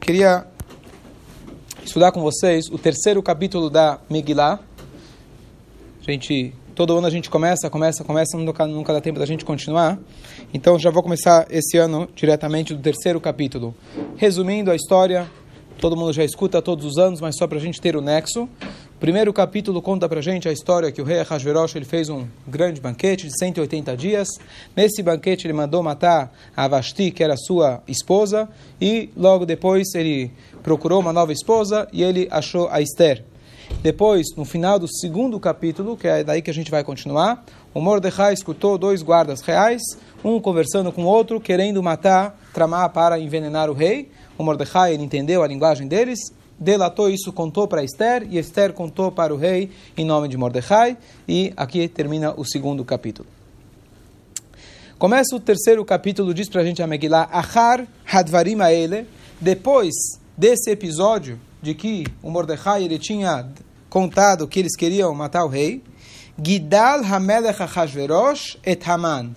Queria estudar com vocês o terceiro capítulo da Megillah. Gente, todo ano a gente começa, começa, começa, nunca, nunca dá tempo da gente continuar. Então já vou começar esse ano diretamente do terceiro capítulo. Resumindo a história, todo mundo já escuta todos os anos, mas só para a gente ter o nexo. Primeiro capítulo conta para gente a história que o rei Ahasverosh ele fez um grande banquete de 180 dias. Nesse banquete ele mandou matar a Vashti, que era sua esposa, e logo depois ele procurou uma nova esposa e ele achou a Esther. Depois, no final do segundo capítulo, que é daí que a gente vai continuar, o Mordecai escutou dois guardas reais, um conversando com o outro, querendo matar, tramar para envenenar o rei. O Mordecai entendeu a linguagem deles, delatou isso, contou para Esther, e Esther contou para o rei em nome de Mordecai, e aqui termina o segundo capítulo. Começa o terceiro capítulo, diz para a gente a Megillah, Achar Hadvarim Aele, depois desse episódio de que o Mordecai ele tinha contado que eles queriam matar o rei, Gidal Hamelech Achashverosh et Haman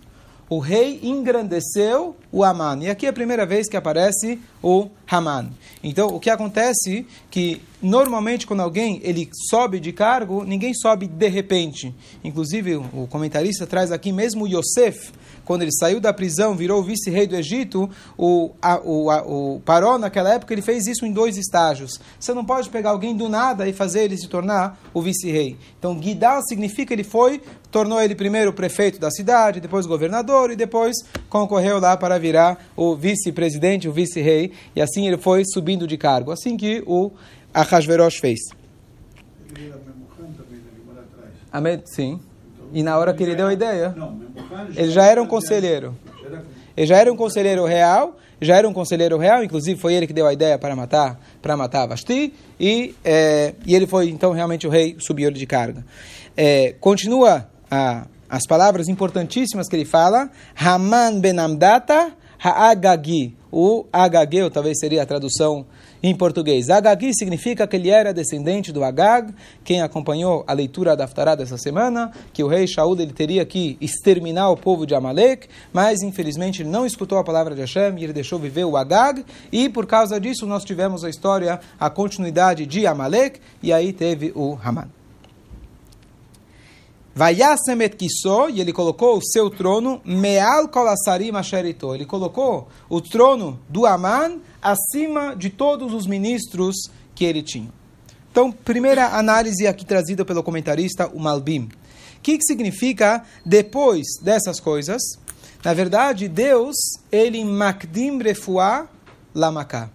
o rei engrandeceu o Haman. E aqui é a primeira vez que aparece o Haman. Então, o que acontece que normalmente quando alguém ele sobe de cargo, ninguém sobe de repente. Inclusive, o comentarista traz aqui mesmo Yosef, quando ele saiu da prisão, virou vice-rei do Egito, o, a, o, a, o Paró, naquela época, ele fez isso em dois estágios. Você não pode pegar alguém do nada e fazer ele se tornar o vice-rei. Então, Guidal significa ele foi, tornou ele primeiro prefeito da cidade, depois governador e depois concorreu lá para virar o vice-presidente, o vice-rei, e assim ele foi subindo de cargo. Assim que o Ahasverosh fez. Amém? Sim. E na hora que ele deu a ideia, ele já era um conselheiro. Ele já era um conselheiro real, já era um conselheiro real, inclusive foi ele que deu a ideia para matar, para matar Vashti, e, é, e ele foi então realmente o rei subiu de carga. É, continua a, as palavras importantíssimas que ele fala, Haman ben Amdata Ha'agagi. O Agageu talvez seria a tradução em português. Agagi significa que ele era descendente do Agag. Quem acompanhou a leitura da Haftarah dessa semana, que o rei Shaul ele teria que exterminar o povo de Amalek, mas infelizmente ele não escutou a palavra de Hashem e ele deixou viver o Agag. E por causa disso nós tivemos a história, a continuidade de Amalek, e aí teve o Haman. Vayasem et kiso, e ele colocou o seu trono, meal kolassarim asherito. Ele colocou o trono do Aman acima de todos os ministros que ele tinha. Então, primeira análise aqui trazida pelo comentarista, o Malbim. O que, que significa depois dessas coisas? Na verdade, Deus, ele makdim refuá lamaká.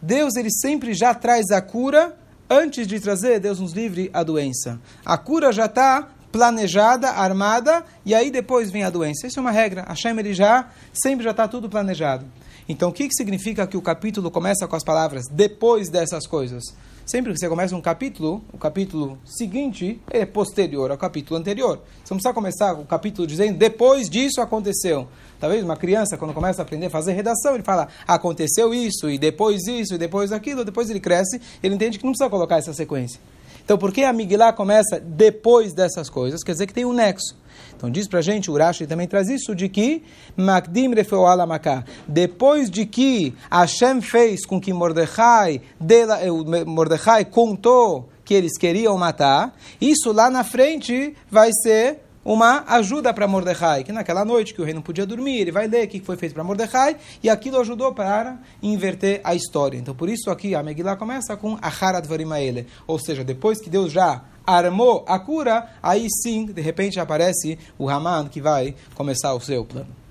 Deus, ele sempre já traz a cura antes de trazer, Deus nos livre, a doença. A cura já está planejada, armada, e aí depois vem a doença. Isso é uma regra. Hashem ele já, sempre já está tudo planejado. Então, o que, que significa que o capítulo começa com as palavras depois dessas coisas? Sempre que você começa um capítulo, o capítulo seguinte é posterior ao capítulo anterior. Você não precisa começar o capítulo dizendo depois disso aconteceu. Talvez uma criança, quando começa a aprender a fazer redação, ele fala aconteceu isso, e depois isso, e depois aquilo, depois ele cresce, ele entende que não precisa colocar essa sequência. Então, por que a Migilá começa depois dessas coisas? Quer dizer que tem um nexo. Então, diz para a gente, o Urashi também traz isso, de que Magdim Refeualamaka, depois de que Hashem fez com que Mordecai, dela, Mordecai contou que eles queriam matar, isso lá na frente vai ser uma ajuda para Mordecai, que naquela noite que o rei não podia dormir, ele vai ler o que foi feito para Mordecai, e aquilo ajudou para inverter a história. Então, por isso aqui a Megillah começa com Aharat Varimaele, ou seja, depois que Deus já armou a cura, aí sim, de repente aparece o Haman que vai começar o seu plano.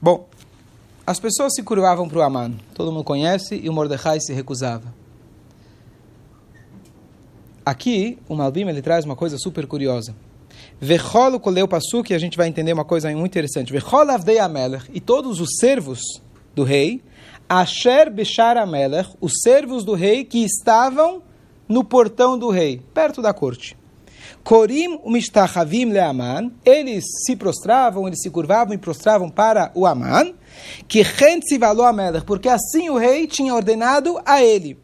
Bom, as pessoas se curvavam para o Aman, todo mundo conhece, e o Mordecai se recusava. Aqui, o Malbim ele traz uma coisa super curiosa. Vechol koleu pasu, que a gente vai entender uma coisa muito interessante. Vechol avdei amelech, e todos os servos do rei, asher bechar os servos do rei que estavam no portão do rei, perto da corte. Korim umistachavim leaman, eles se prostravam, eles se curvavam e prostravam para o Aman, que a porque assim o rei tinha ordenado a ele.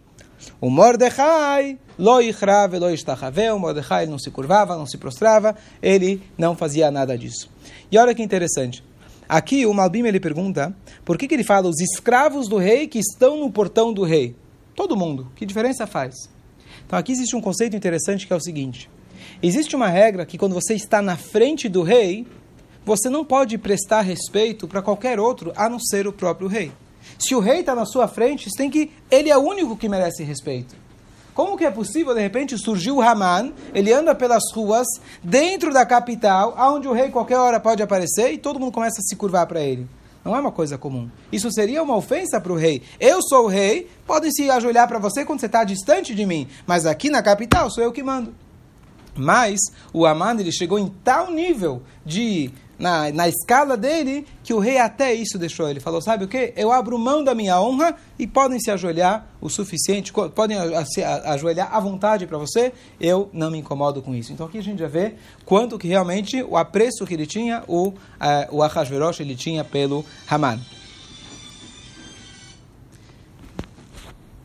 O Mordecai, Lo ichra lo ishtachaveu, Mordecai não se curvava, não se prostrava, ele não fazia nada disso. E olha que interessante. Aqui o Malbim ele pergunta por que, que ele fala os escravos do rei que estão no portão do rei. Todo mundo. Que diferença faz? Então aqui existe um conceito interessante que é o seguinte: existe uma regra que quando você está na frente do rei, você não pode prestar respeito para qualquer outro a não ser o próprio rei. Se o rei está na sua frente, tem que ele é o único que merece respeito. Como que é possível, de repente, surgir o Haman, ele anda pelas ruas, dentro da capital, onde o rei qualquer hora pode aparecer, e todo mundo começa a se curvar para ele. Não é uma coisa comum. Isso seria uma ofensa para o rei. Eu sou o rei, podem se ajoelhar para você quando você está distante de mim, mas aqui na capital sou eu que mando. Mas o Haman ele chegou em tal nível de na, na escala dele, que o rei até isso deixou. Ele falou: Sabe o que? Eu abro mão da minha honra e podem se ajoelhar o suficiente, podem se ajoelhar à vontade para você, eu não me incomodo com isso. Então aqui a gente já vê quanto que realmente o apreço que ele tinha, o, uh, o Ahasverosh ele tinha pelo Haman.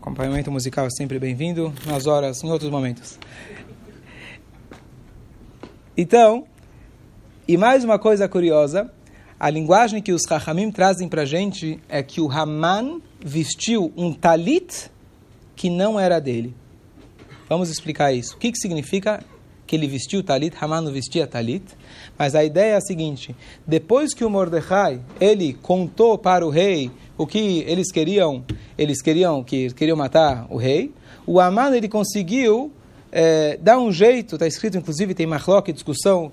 Acompanhamento musical é sempre bem-vindo, nas horas, em outros momentos. Então, e mais uma coisa curiosa, a linguagem que os Rahamim trazem para a gente é que o Haman vestiu um talit que não era dele. Vamos explicar isso. O que, que significa que ele vestiu talit? Haman não vestia talit. Mas a ideia é a seguinte: depois que o Mordecai ele contou para o rei o que eles queriam, eles queriam que queriam matar o rei, o Haman ele conseguiu é, dar um jeito. Está escrito, inclusive, tem Marlock, discussão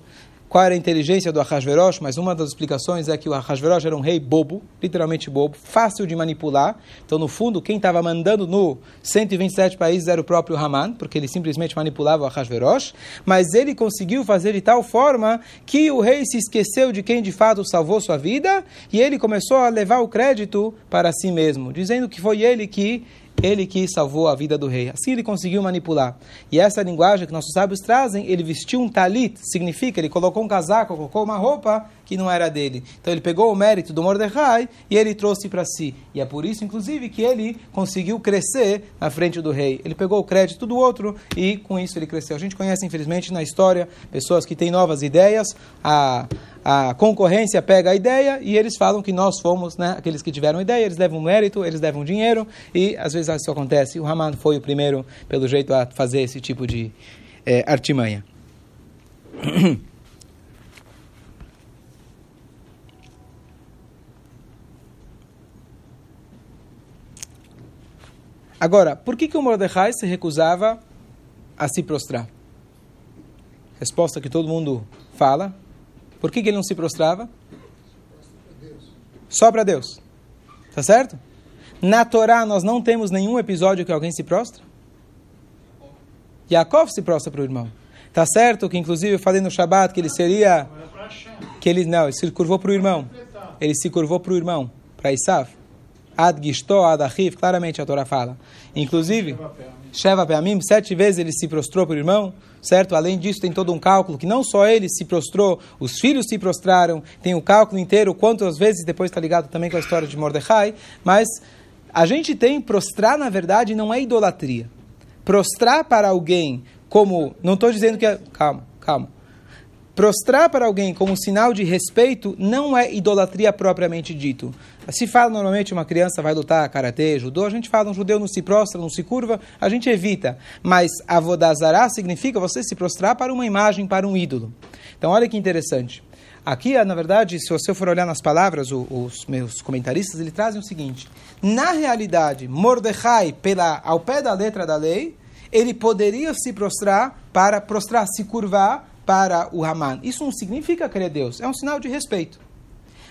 qual era a inteligência do Ahasverosh, mas uma das explicações é que o Ahasverosh era um rei bobo, literalmente bobo, fácil de manipular. Então, no fundo, quem estava mandando no 127 países era o próprio Haman, porque ele simplesmente manipulava o Ahasverosh, mas ele conseguiu fazer de tal forma que o rei se esqueceu de quem de fato salvou sua vida e ele começou a levar o crédito para si mesmo, dizendo que foi ele que ele que salvou a vida do rei. Assim ele conseguiu manipular. E essa linguagem que nossos sábios trazem, ele vestiu um talit, significa, ele colocou um casaco, colocou uma roupa que não era dele. Então ele pegou o mérito do Mordecai e ele trouxe para si. E é por isso, inclusive, que ele conseguiu crescer na frente do rei. Ele pegou o crédito do outro e com isso ele cresceu. A gente conhece, infelizmente, na história, pessoas que têm novas ideias, a, a concorrência pega a ideia e eles falam que nós fomos né, aqueles que tiveram ideia, eles levam mérito, eles levam dinheiro e às vezes isso acontece. O Haman foi o primeiro, pelo jeito, a fazer esse tipo de é, artimanha. Agora, por que, que o Mordecai se recusava a se prostrar? Resposta que todo mundo fala. Por que, que ele não se prostrava? Só para Deus. Tá certo? Na Torá nós não temos nenhum episódio que alguém se prostra. Yaakov se prostra para o irmão. Tá certo que inclusive eu falei no Shabat que ele seria que ele não, ele se curvou para o irmão. Ele se curvou para o irmão, para Isaf. Ad Gishto, Ad Achiv, claramente a Torá fala. Inclusive, Sheva Peamim, sete vezes ele se prostrou para o irmão, certo? Além disso, tem todo um cálculo que não só ele se prostrou, os filhos se prostraram, tem o cálculo inteiro, quantas vezes, depois está ligado também com a história de Mordecai, mas a gente tem, prostrar na verdade não é idolatria. Prostrar para alguém como, não estou dizendo que é, calma, calma, Prostrar para alguém como sinal de respeito não é idolatria propriamente dito. Se fala normalmente uma criança vai lutar karatê, judô, a gente fala um judeu não se prostra, não se curva, a gente evita. Mas avodazará significa você se prostrar para uma imagem, para um ídolo. Então olha que interessante. Aqui, na verdade, se você for olhar nas palavras, os meus comentaristas, eles trazem o seguinte: na realidade, Mordecai, pela, ao pé da letra da lei, ele poderia se prostrar para prostrar, se curvar para o Haman. Isso não significa crer Deus, é um sinal de respeito.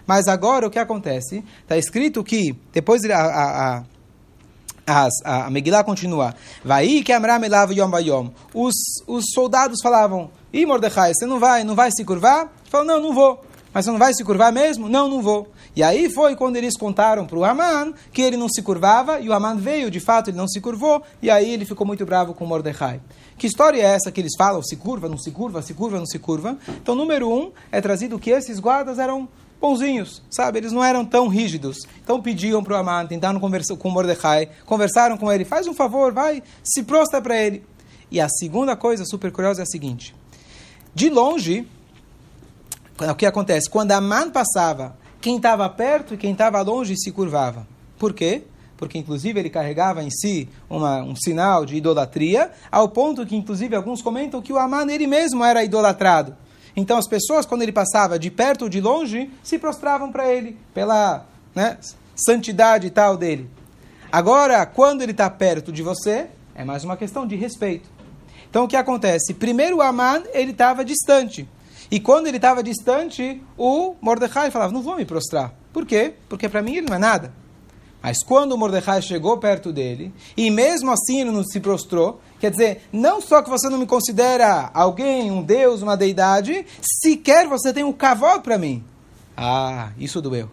Mas agora o que acontece? Está escrito que, depois a, a, a, a, a Megillah continua, vai que Amram Yom Bayom. Os, os soldados falavam, e Mordecai, você não vai, não vai se curvar? Ele falou, não, não vou. Mas você não vai se curvar mesmo? Não, não vou. E aí foi quando eles contaram para o Haman que ele não se curvava, e o Haman veio, de fato ele não se curvou, e aí ele ficou muito bravo com Mordecai. Que história é essa que eles falam, se curva, não se curva, se curva, não se curva? Então, número um, é trazido que esses guardas eram bonzinhos, sabe? Eles não eram tão rígidos. Então pediam para o Haman, tentaram conversar com Mordecai, conversaram com ele, faz um favor, vai, se prostra para ele. E a segunda coisa super curiosa é a seguinte: de longe, o que acontece? Quando Aman passava, quem estava perto e quem estava longe se curvava. Por quê? Porque, inclusive, ele carregava em si uma, um sinal de idolatria, ao ponto que, inclusive, alguns comentam que o Aman ele mesmo era idolatrado. Então, as pessoas, quando ele passava de perto ou de longe, se prostravam para ele, pela né, santidade tal dele. Agora, quando ele está perto de você, é mais uma questão de respeito. Então, o que acontece? Primeiro, o Aman, ele estava distante. E quando ele estava distante, o Mordecai falava, não vou me prostrar. Por quê? Porque para mim ele não é nada. Mas quando o Mordecai chegou perto dele, e mesmo assim ele não se prostrou, quer dizer, não só que você não me considera alguém, um deus, uma deidade, sequer você tem um cavalo para mim. Ah, isso doeu.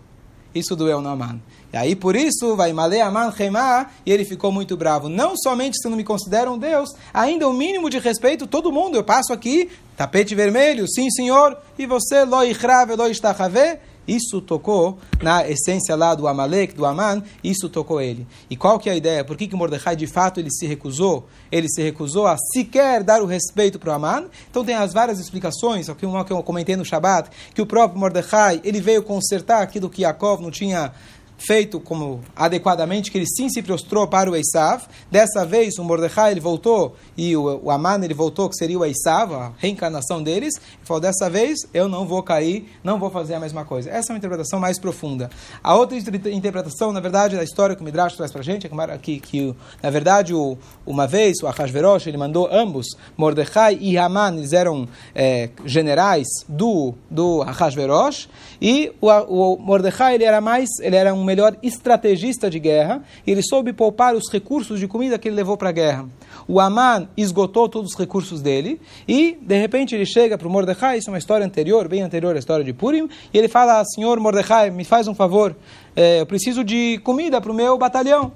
Isso doeu no Aman. E aí por isso vai Male Aman Remá, e ele ficou muito bravo. Não somente se não me considera um Deus, ainda o mínimo de respeito, todo mundo, eu passo aqui, tapete vermelho, sim senhor, e você, lo ichrave, lo istachave, isso tocou na essência lá do Amalek, do Aman, isso tocou ele. E qual que é a ideia? Por que, que Mordecai de fato ele se recusou? Ele se recusou a sequer dar o respeito para o Aman. Então tem as várias explicações, uma que eu comentei no Shabat, que o próprio Mordecai ele veio consertar aquilo que Yaakov não tinha feito como adequadamente, que ele sim se prostrou para o Esav. Dessa vez o Mordecai ele voltou e o, o Aman ele voltou, que seria o Esav, a reencarnação deles. E falou: dessa vez eu não vou cair, não vou fazer a mesma coisa. Essa é uma interpretação mais profunda. A outra interpretação, na verdade, da história que o Midrash traz para a gente, é que, que, na verdade, o, uma vez o Ahasverosh ele mandou ambos, Mordecai e Haman, eles eram é, generais do, do Ahasverosh, e o, o Mordecai ele era mais, ele era um melhor estrategista de guerra, e ele soube poupar os recursos de comida que ele levou para a guerra. O Aman esgotou todos os recursos dele, e de repente ele chega para o Mordecai, isso é uma história anterior, bem anterior à história de Purim, e ele fala, senhor Mordecai, me faz um favor, é, eu preciso de comida para o meu batalhão.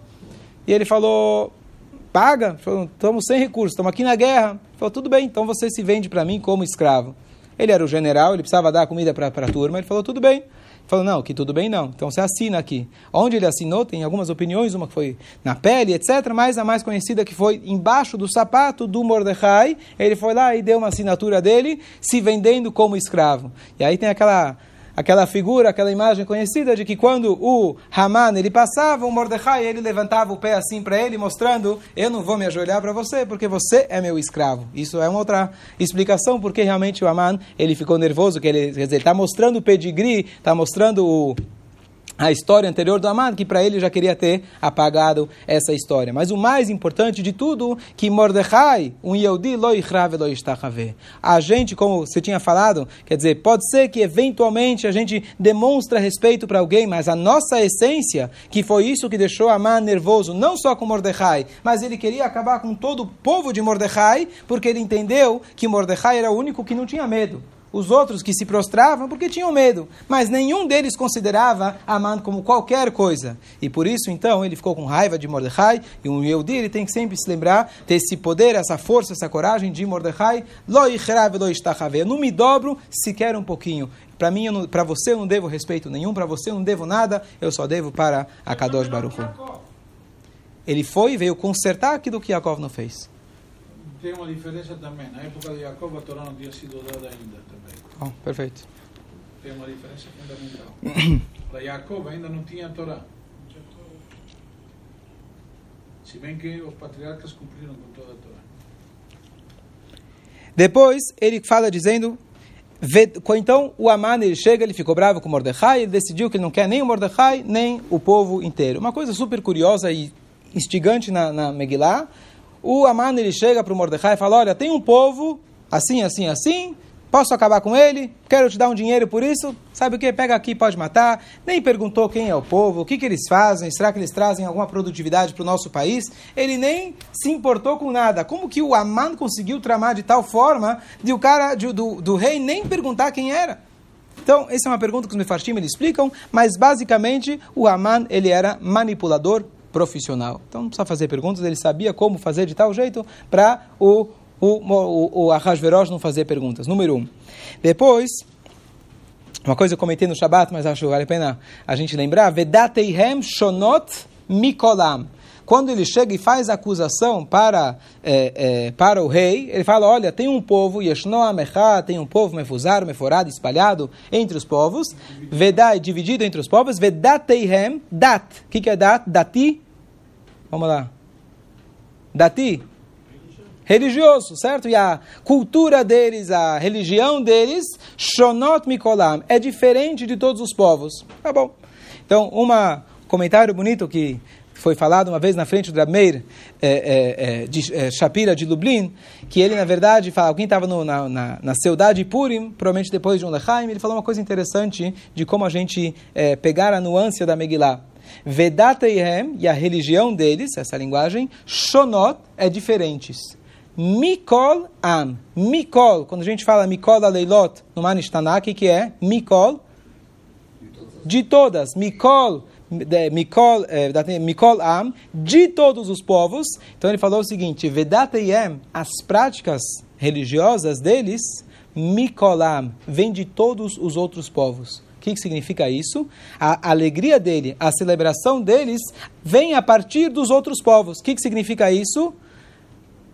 E ele falou, paga, estamos sem recursos, estamos aqui na guerra. Ele falou, tudo bem, então você se vende para mim como escravo. Ele era o general, ele precisava dar comida para a turma, ele falou, tudo bem falou, não, que tudo bem não. Então você assina aqui. Onde ele assinou, tem algumas opiniões, uma que foi na pele, etc., mas a mais conhecida que foi embaixo do sapato do Mordecai, ele foi lá e deu uma assinatura dele, se vendendo como escravo. E aí tem aquela aquela figura, aquela imagem conhecida de que quando o Haman ele passava, o Mordecai ele levantava o pé assim para ele, mostrando: eu não vou me ajoelhar para você, porque você é meu escravo. Isso é uma outra explicação porque realmente o Haman ele ficou nervoso, que ele está mostrando o pedigree, está mostrando o a história anterior do Amad, que para ele já queria ter apagado essa história. Mas o mais importante de tudo, que Mordecai, um Yehudi, A gente, como você tinha falado, quer dizer, pode ser que eventualmente a gente demonstra respeito para alguém, mas a nossa essência, que foi isso que deixou Amad nervoso, não só com Mordecai, mas ele queria acabar com todo o povo de Mordecai, porque ele entendeu que Mordecai era o único que não tinha medo os outros que se prostravam porque tinham medo, mas nenhum deles considerava Aman como qualquer coisa. E por isso, então, ele ficou com raiva de Mordecai, e um Yehudi, ele tem que sempre se lembrar, ter esse poder, essa força, essa coragem de Mordecai, lo não me dobro sequer um pouquinho. Para mim, para você eu não devo respeito nenhum, para você eu não devo nada, eu só devo para a Kadosh Baruch Ele foi e veio consertar aquilo que Yaakov não fez tem uma diferença também. Na época de Jacob, a Torá não tinha sido dada ainda também. Oh, perfeito. Tem uma diferença fundamental. Para Jacob ainda não tinha a Torá. Se bem que os patriarcas cumpriram com toda a Torá. Depois, ele fala dizendo... Então o Aman ele chega, ele ficou bravo com Mordecai, ele decidiu que ele não quer nem o Mordecai, nem o povo inteiro. Uma coisa super curiosa e instigante na, na Megillah, o Aman ele chega para o Mordecai e fala: Olha, tem um povo assim, assim, assim. Posso acabar com ele? Quero te dar um dinheiro por isso? Sabe o que? Pega aqui, pode matar. Nem perguntou quem é o povo, o que, que eles fazem, será que eles trazem alguma produtividade para o nosso país? Ele nem se importou com nada. Como que o Aman conseguiu tramar de tal forma de o cara de, do, do rei nem perguntar quem era? Então, essa é uma pergunta que os Mefarshim explicam, mas basicamente o Aman ele era manipulador profissional. Então não precisa fazer perguntas, ele sabia como fazer de tal jeito para o, o, o, o Ahasverosh não fazer perguntas. Número um. Depois, uma coisa eu comentei no Shabat, mas acho que vale a pena a gente lembrar, Vedateihem shonot mikolam. Quando ele chega e faz acusação para, é, é, para o rei, ele fala, olha, tem um povo, Yeshnoa Mechá, tem um povo mefuzar, meforado, espalhado entre os povos, Vedai, dividido entre os povos, Vedateihem, Dat. O que, que é Dat? Dati? Vamos lá. Dati? religioso, certo? E a cultura deles, a religião deles, Shonot Mikolam, é diferente de todos os povos. Tá bom. Então, um comentário bonito que foi falado uma vez na frente do Rameir é, é, é, de é, Shapira de Lublin, que ele, na verdade, fala, alguém estava na, na, na Seudade Purim, provavelmente depois de um Lechaim, ele falou uma coisa interessante de como a gente é, pegar a nuance da Megillah. Vedateihem, e a religião deles, essa linguagem, Shonot, é diferentes. Mikol Am. Mikol, quando a gente fala Mikol Aleilot no Manishtanak, que é Mikol? De todas. Mikol, Mikol, eh, Mikol Am, de todos os povos. Então ele falou o seguinte: Vedatayem, as práticas religiosas deles, Mikolam, vem de todos os outros povos. O que, que significa isso? A alegria dele, a celebração deles, vem a partir dos outros povos. O que, que significa isso?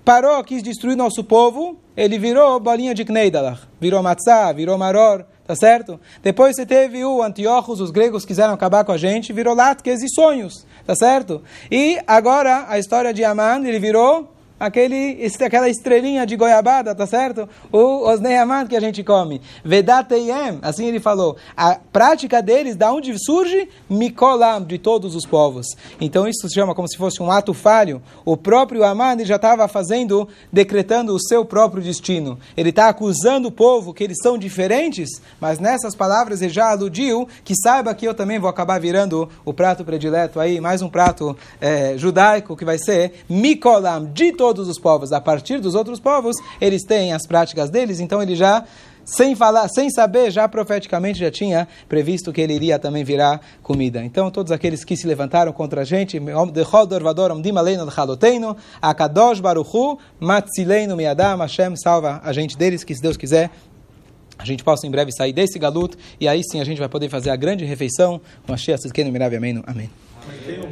Parou, quis destruir nosso povo, ele virou bolinha de Kneidalach, virou Matzah, virou Maror, tá certo? Depois você teve o Antiochos, os gregos quiseram acabar com a gente, virou Latkes e sonhos, tá certo? E agora, a história de Aman, ele virou aquele, aquela estrelinha de goiabada, tá certo? O osneiaman que a gente come. Vedateyem, assim ele falou. A prática deles, da onde surge? Mikolam, de todos os povos. Então isso se chama como se fosse um ato falho. O próprio Aman já estava fazendo, decretando o seu próprio destino. Ele está acusando o povo que eles são diferentes, mas nessas palavras ele já aludiu que saiba que eu também vou acabar virando o prato predileto aí, mais um prato é, judaico que vai ser Mikolam, de todos todos os povos, a partir dos outros povos, eles têm as práticas deles, então ele já sem falar, sem saber, já profeticamente já tinha previsto que ele iria também virar comida. Então, todos aqueles que se levantaram contra a gente, Hashem salva a gente deles, que se Deus quiser, a gente possa em breve sair desse galuto, e aí sim a gente vai poder fazer a grande refeição com a Shia Siskenu Mirav Amém. Amém.